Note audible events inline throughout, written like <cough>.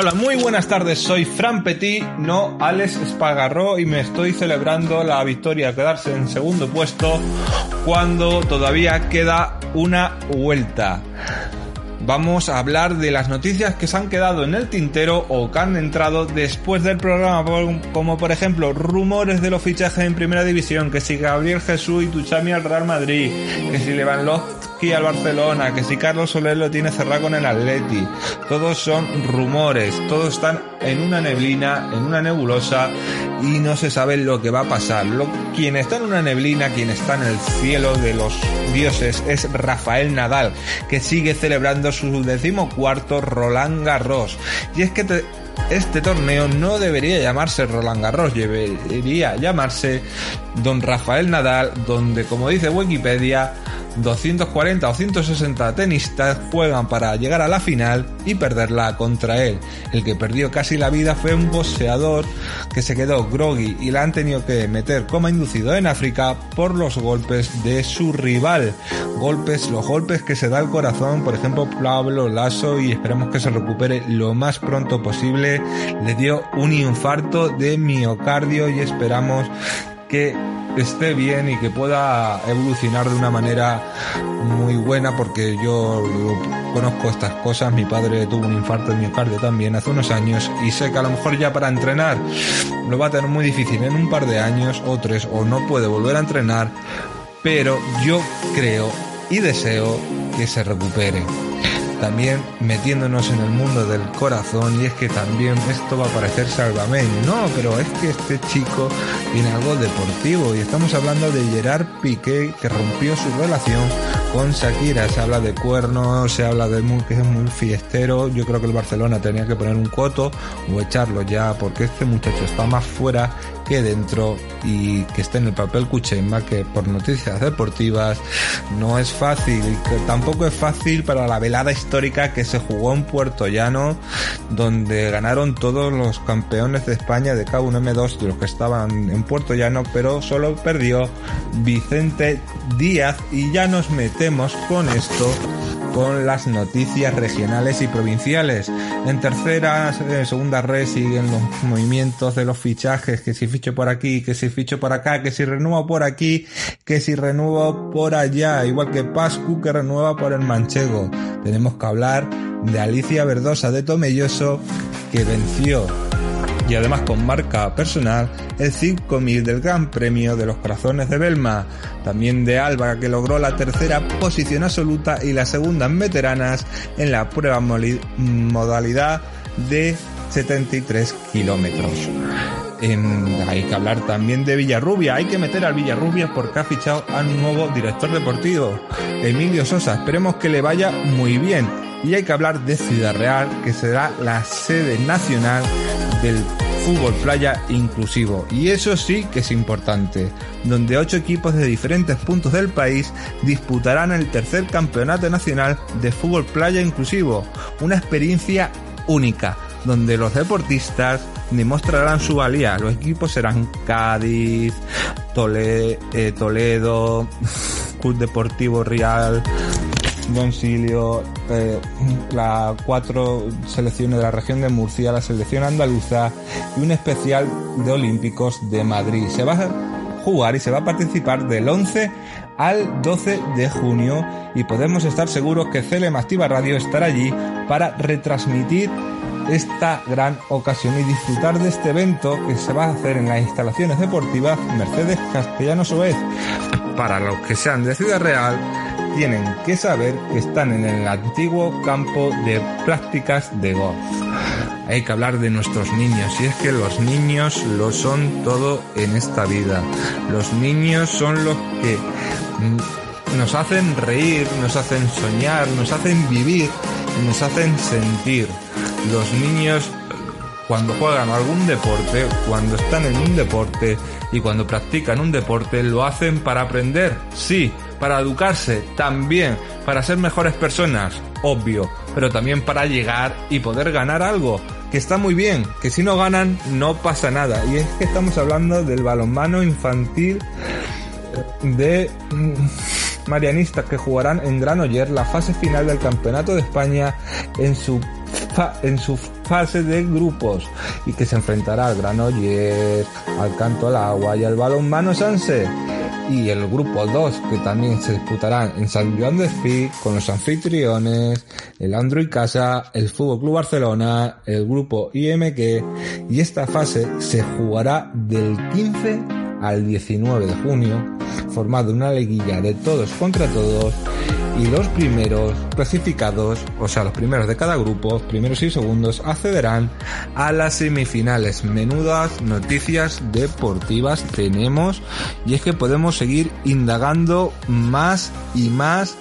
Hola, muy buenas tardes. Soy Fran Petit, no Alex Espagarro, y me estoy celebrando la victoria, quedarse en segundo puesto cuando todavía queda una vuelta. Vamos a hablar de las noticias que se han quedado en el tintero o que han entrado después del programa, como por ejemplo rumores de los fichajes en Primera División, que si Gabriel Jesús y Tuchami al Real Madrid, que si Lewandowski al Barcelona, que si Carlos Soler lo tiene cerrado con el Atleti. Todos son rumores, todos están en una neblina, en una nebulosa y no se sabe lo que va a pasar. Lo, quien está en una neblina, quien está en el cielo de los dioses es Rafael Nadal, que sigue celebrando su decimocuarto Roland Garros. Y es que este torneo no debería llamarse Roland Garros, debería llamarse Don Rafael Nadal, donde como dice Wikipedia, 240 o 160 tenistas juegan para llegar a la final y perderla contra él. El que perdió casi la vida fue un boxeador que se quedó groggy y la han tenido que meter como inducido en África por los golpes de su rival. Golpes, los golpes que se da el corazón, por ejemplo Pablo Lasso y esperemos que se recupere lo más pronto posible. Le dio un infarto de miocardio y esperamos que esté bien y que pueda evolucionar de una manera muy buena porque yo conozco estas cosas, mi padre tuvo un infarto de miocardio también hace unos años y sé que a lo mejor ya para entrenar lo va a tener muy difícil. En un par de años o tres o no puede volver a entrenar, pero yo creo y deseo que se recupere también metiéndonos en el mundo del corazón y es que también esto va a parecer salvamento, no, pero es que este chico tiene algo deportivo y estamos hablando de Gerard Piqué que rompió su relación con Shakira, se habla de cuernos, se habla de que es muy fiestero, yo creo que el Barcelona tenía que poner un coto o echarlo ya porque este muchacho está más fuera que dentro y que esté en el papel Cuchemba, que por noticias deportivas no es fácil que tampoco es fácil para la velada histórica que se jugó en Puerto Llano, donde ganaron todos los campeones de España de K1M2 de los que estaban en Puerto Llano, pero solo perdió Vicente Díaz. Y ya nos metemos con esto con las noticias regionales y provinciales. En tercera, en segunda red siguen los movimientos de los fichajes, que si ficho por aquí, que si ficho por acá, que si renuevo por aquí, que si renuevo por allá, igual que Pascu que renueva por el Manchego. Tenemos que hablar de Alicia Verdosa de Tomelloso que venció y además con marca personal el 5000 del Gran Premio de los Corazones de Belma, también de Alba que logró la tercera posición absoluta y la segunda en veteranas en la prueba modalidad de 73 kilómetros. hay que hablar también de Villarrubia. Hay que meter al Villarrubia porque ha fichado a un nuevo director deportivo, Emilio Sosa. Esperemos que le vaya muy bien. Y hay que hablar de Ciudad Real, que será la sede nacional del fútbol playa inclusivo. Y eso sí que es importante, donde ocho equipos de diferentes puntos del país disputarán el tercer campeonato nacional de fútbol playa inclusivo. Una experiencia única, donde los deportistas demostrarán su valía. Los equipos serán Cádiz, eh, Toledo, <laughs> Club Deportivo Real, Silio, eh, las cuatro selecciones de la región de Murcia, la selección andaluza y un especial de Olímpicos de Madrid. Se va a jugar y se va a participar del 11 al 12 de junio y podemos estar seguros que Celem Activa Radio estará allí para retransmitir esta gran ocasión y disfrutar de este evento que se va a hacer en las instalaciones deportivas Mercedes Castellanos Oez. Para los que sean de Ciudad Real, tienen que saber que están en el antiguo campo de prácticas de golf. Hay que hablar de nuestros niños y es que los niños lo son todo en esta vida. Los niños son los que nos hacen reír, nos hacen soñar, nos hacen vivir, nos hacen sentir. Los niños cuando juegan algún deporte, cuando están en un deporte y cuando practican un deporte, lo hacen para aprender, sí, para educarse también, para ser mejores personas, obvio, pero también para llegar y poder ganar algo, que está muy bien, que si no ganan no pasa nada. Y es que estamos hablando del balonmano infantil de mm, marianistas que jugarán en Granoller la fase final del Campeonato de España en su en fase de grupos y que se enfrentará al Granollers, al Canto al Agua y al Balonmano Sanse y el grupo 2 que también se disputará en San Juan de Espí con los anfitriones, el Android Casa, el Fútbol Club Barcelona, el grupo IMQ y esta fase se jugará del 15 al 19 de junio, formado una liguilla de todos contra todos y los primeros clasificados, o sea, los primeros de cada grupo, primeros y segundos, accederán a las semifinales. Menudas noticias deportivas tenemos y es que podemos seguir indagando más y más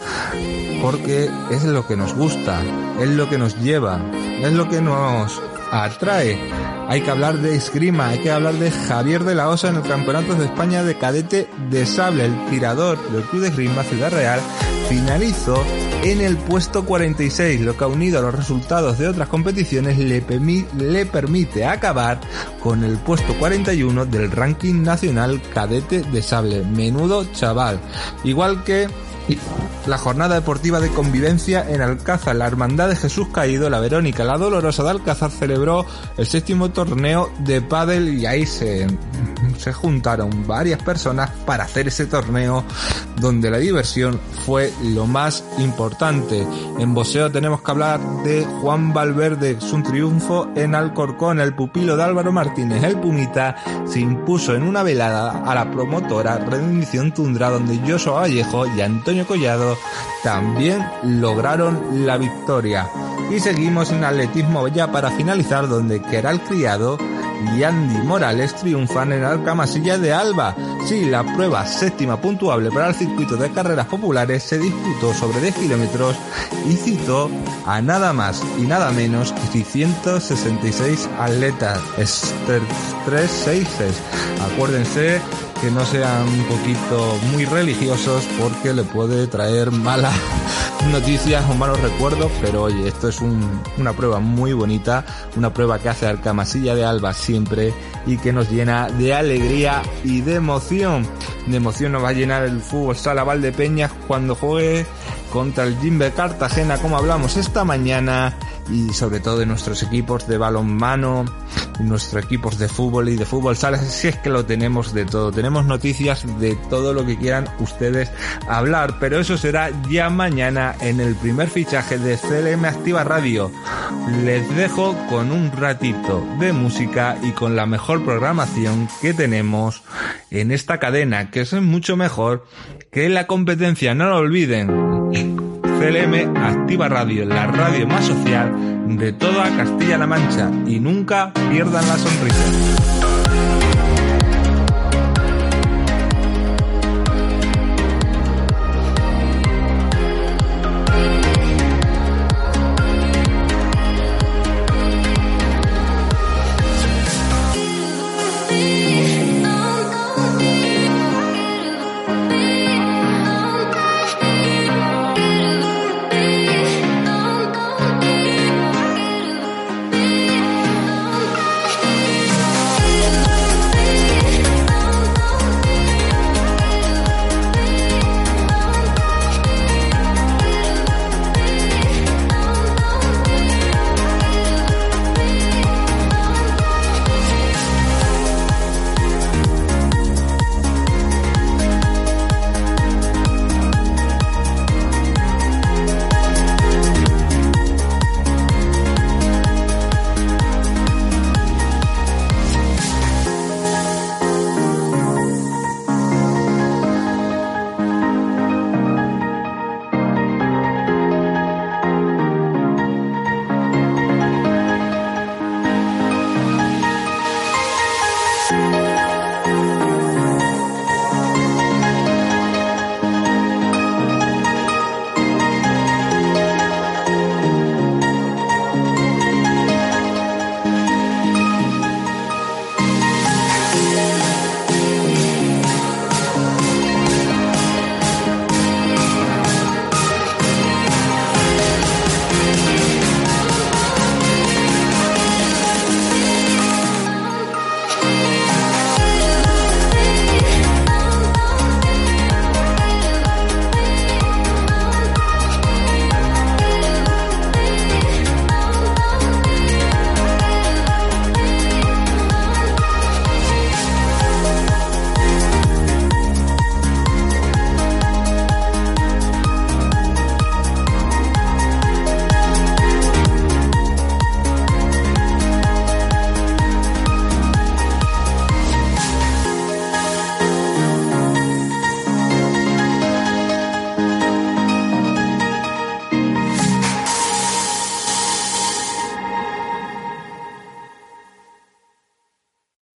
porque es lo que nos gusta, es lo que nos lleva, es lo que nos atrae. Hay que hablar de esgrima, hay que hablar de Javier de la Osa en el Campeonato de España de Cadete de Sable, el tirador del Club de Esgrima Ciudad Real, finalizó en el puesto 46, lo que unido a los resultados de otras competiciones le, le permite acabar con el puesto 41 del ranking nacional cadete de sable. Menudo chaval. Igual que la jornada deportiva de convivencia en Alcázar, la Hermandad de Jesús Caído, la Verónica, la Dolorosa de Alcázar celebró el séptimo torneo de pádel y ahí se, se juntaron varias personas para hacer ese torneo donde la diversión fue lo más importante. En boxeo tenemos que hablar de Juan Valverde, su triunfo en Alcorcón, el pupilo de Álvaro Martínez, el Pumita, se impuso en una velada a la promotora Rendición Tundra donde Joshua Vallejo y Antonio Collado también lograron la victoria. Y seguimos en atletismo ya para finalizar donde Keral Criado y Andy Morales triunfan en Alcamasilla de Alba. Sí, la prueba séptima puntuable para el circuito de carreras populares se disputó sobre 10 kilómetros y citó a nada más y nada menos que 666 atletas. 3 Acuérdense que no sean un poquito muy religiosos porque le puede traer malas noticias o malos recuerdos, pero oye, esto es una prueba muy bonita, una prueba que hace Alcamasilla de Alba siempre y que nos llena de alegría y de emoción. De emoción nos va a llenar el fútbol sala Valdepeñas cuando juegue contra el Jimbe Cartagena, como hablamos esta mañana, y sobre todo de nuestros equipos de balonmano, nuestros equipos de fútbol y de fútbol sala, si es que lo tenemos de todo. Tenemos noticias de todo lo que quieran ustedes hablar, pero eso será ya mañana en el primer fichaje de CLM Activa Radio. Les dejo con un ratito de música y con la mejor programación que tenemos en esta cadena, que es mucho mejor que la competencia, no lo olviden. CLM Activa Radio, la radio más social de toda Castilla-La Mancha y nunca pierdan la sonrisa.